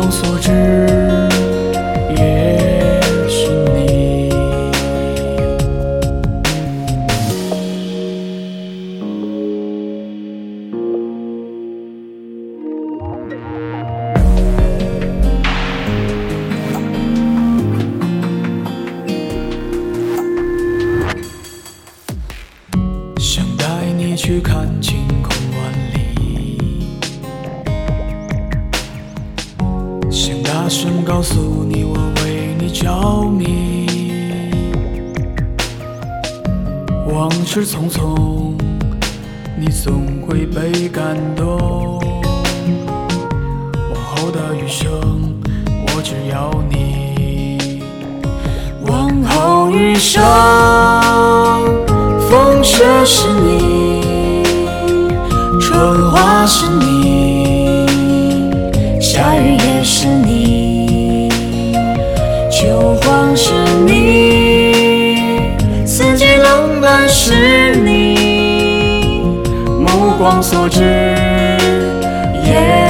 目光所至也是你。想带你去看晴声告诉你我为你着迷。往事匆匆，你总会被感动。往后的余生，我只要你。往后余生。风雪是你，春花是你，四季冷暖是你，目光所至也